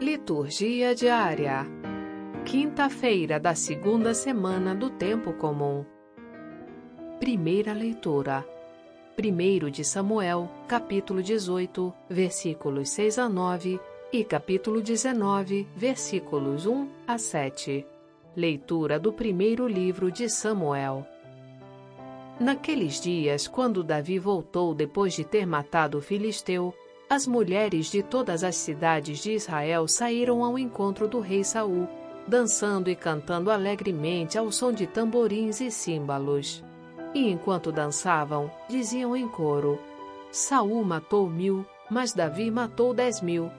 Liturgia diária. Quinta-feira da segunda semana do tempo comum. Primeira leitura. 1 de Samuel, capítulo 18, versículos 6 a 9 e capítulo 19, versículos 1 a 7. Leitura do primeiro livro de Samuel. Naqueles dias, quando Davi voltou depois de ter matado o filisteu, as mulheres de todas as cidades de Israel saíram ao encontro do rei Saul, dançando e cantando alegremente ao som de tamborins e símbolos. E enquanto dançavam, diziam em coro: Saul matou mil, mas Davi matou dez mil.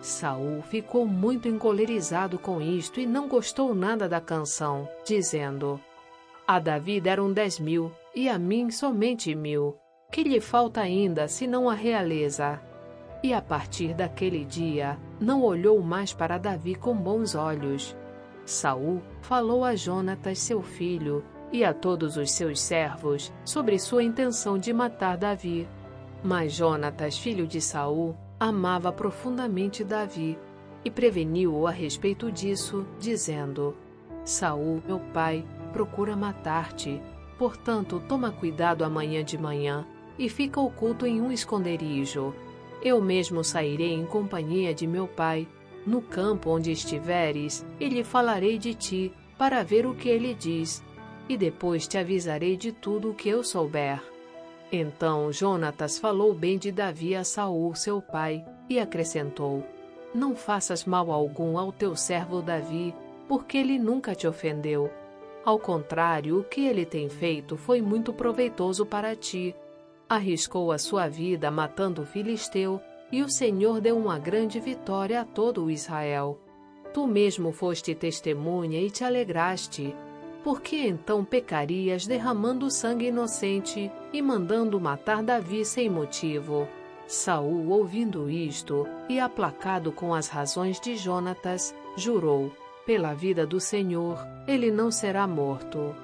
Saul ficou muito encolerizado com isto e não gostou nada da canção, dizendo: A Davi deram dez mil, e a mim somente mil. Que lhe falta ainda, senão a realeza? E a partir daquele dia, não olhou mais para Davi com bons olhos. Saul falou a Jonatas, seu filho, e a todos os seus servos sobre sua intenção de matar Davi. Mas Jonatas, filho de Saul, amava profundamente Davi e preveniu-o a respeito disso, dizendo: Saul, meu pai, procura matar-te. Portanto, toma cuidado amanhã de manhã e fica oculto em um esconderijo eu mesmo sairei em companhia de meu pai, no campo onde estiveres, e lhe falarei de ti, para ver o que ele diz, e depois te avisarei de tudo o que eu souber. Então Jonatas falou bem de Davi a Saul, seu pai, e acrescentou: Não faças mal algum ao teu servo Davi, porque ele nunca te ofendeu. Ao contrário, o que ele tem feito foi muito proveitoso para ti arriscou a sua vida matando o filisteu, e o Senhor deu uma grande vitória a todo o Israel. Tu mesmo foste testemunha e te alegraste. Por que então pecarias derramando sangue inocente e mandando matar Davi sem motivo? Saul, ouvindo isto e aplacado com as razões de Jonatas, jurou: Pela vida do Senhor, ele não será morto.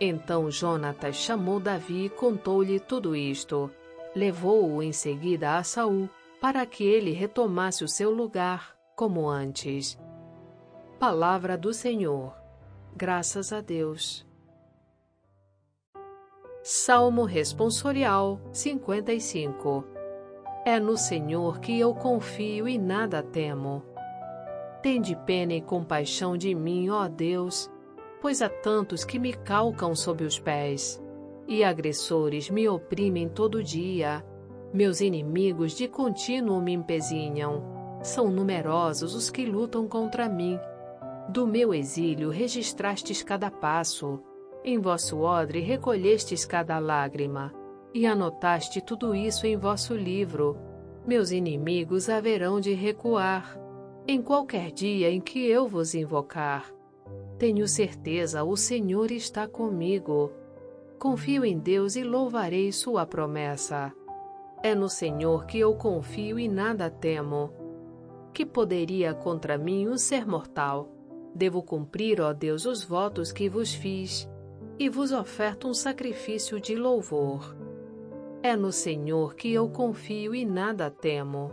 Então Jonatas chamou Davi e contou-lhe tudo isto. Levou-o em seguida a Saul, para que ele retomasse o seu lugar, como antes. Palavra do Senhor. Graças a Deus. Salmo Responsorial 55 É no Senhor que eu confio e nada temo. Tende pena e compaixão de mim, ó Deus, pois há tantos que me calcam sob os pés, e agressores me oprimem todo dia. Meus inimigos de contínuo me empezinham. São numerosos os que lutam contra mim. Do meu exílio registrastes cada passo. Em vosso odre recolhestes cada lágrima. E anotaste tudo isso em vosso livro. Meus inimigos haverão de recuar. Em qualquer dia em que eu vos invocar. Tenho certeza, o Senhor está comigo. Confio em Deus e louvarei Sua promessa. É no Senhor que eu confio e nada temo. Que poderia contra mim o ser mortal? Devo cumprir, ó Deus, os votos que vos fiz, e vos oferto um sacrifício de louvor. É no Senhor que eu confio e nada temo.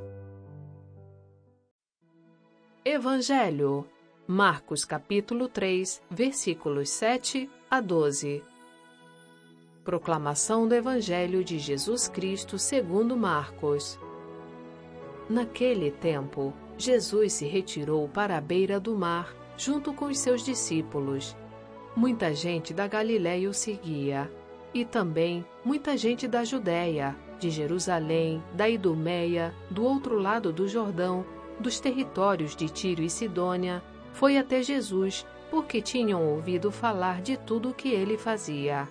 Evangelho Marcos capítulo 3, versículos 7 a 12. Proclamação do Evangelho de Jesus Cristo segundo Marcos. Naquele tempo, Jesus se retirou para a beira do mar, junto com os seus discípulos. Muita gente da Galiléia o seguia, e também muita gente da Judéia, de Jerusalém, da Idumeia, do outro lado do Jordão, dos territórios de Tiro e Sidônia, foi até Jesus, porque tinham ouvido falar de tudo o que ele fazia.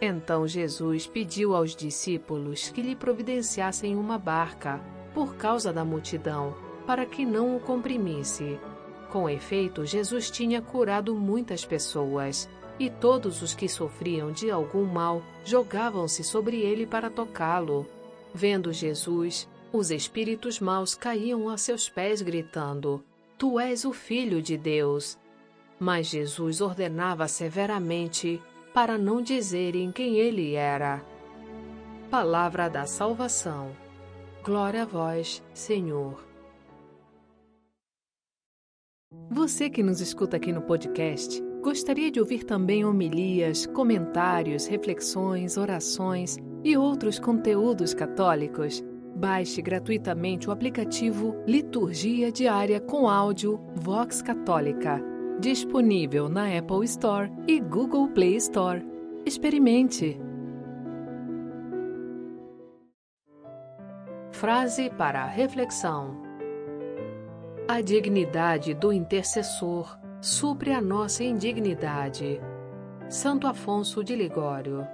Então Jesus pediu aos discípulos que lhe providenciassem uma barca, por causa da multidão, para que não o comprimisse. Com efeito, Jesus tinha curado muitas pessoas, e todos os que sofriam de algum mal jogavam-se sobre ele para tocá-lo. Vendo Jesus, os espíritos maus caíam a seus pés, gritando: Tu és o Filho de Deus. Mas Jesus ordenava severamente para não dizerem quem ele era. Palavra da salvação. Glória a vós, Senhor. Você que nos escuta aqui no podcast, gostaria de ouvir também homilias, comentários, reflexões, orações e outros conteúdos católicos? Baixe gratuitamente o aplicativo Liturgia Diária com áudio Vox Católica, disponível na Apple Store e Google Play Store. Experimente! Frase para reflexão: A dignidade do intercessor supre a nossa indignidade. Santo Afonso de Ligório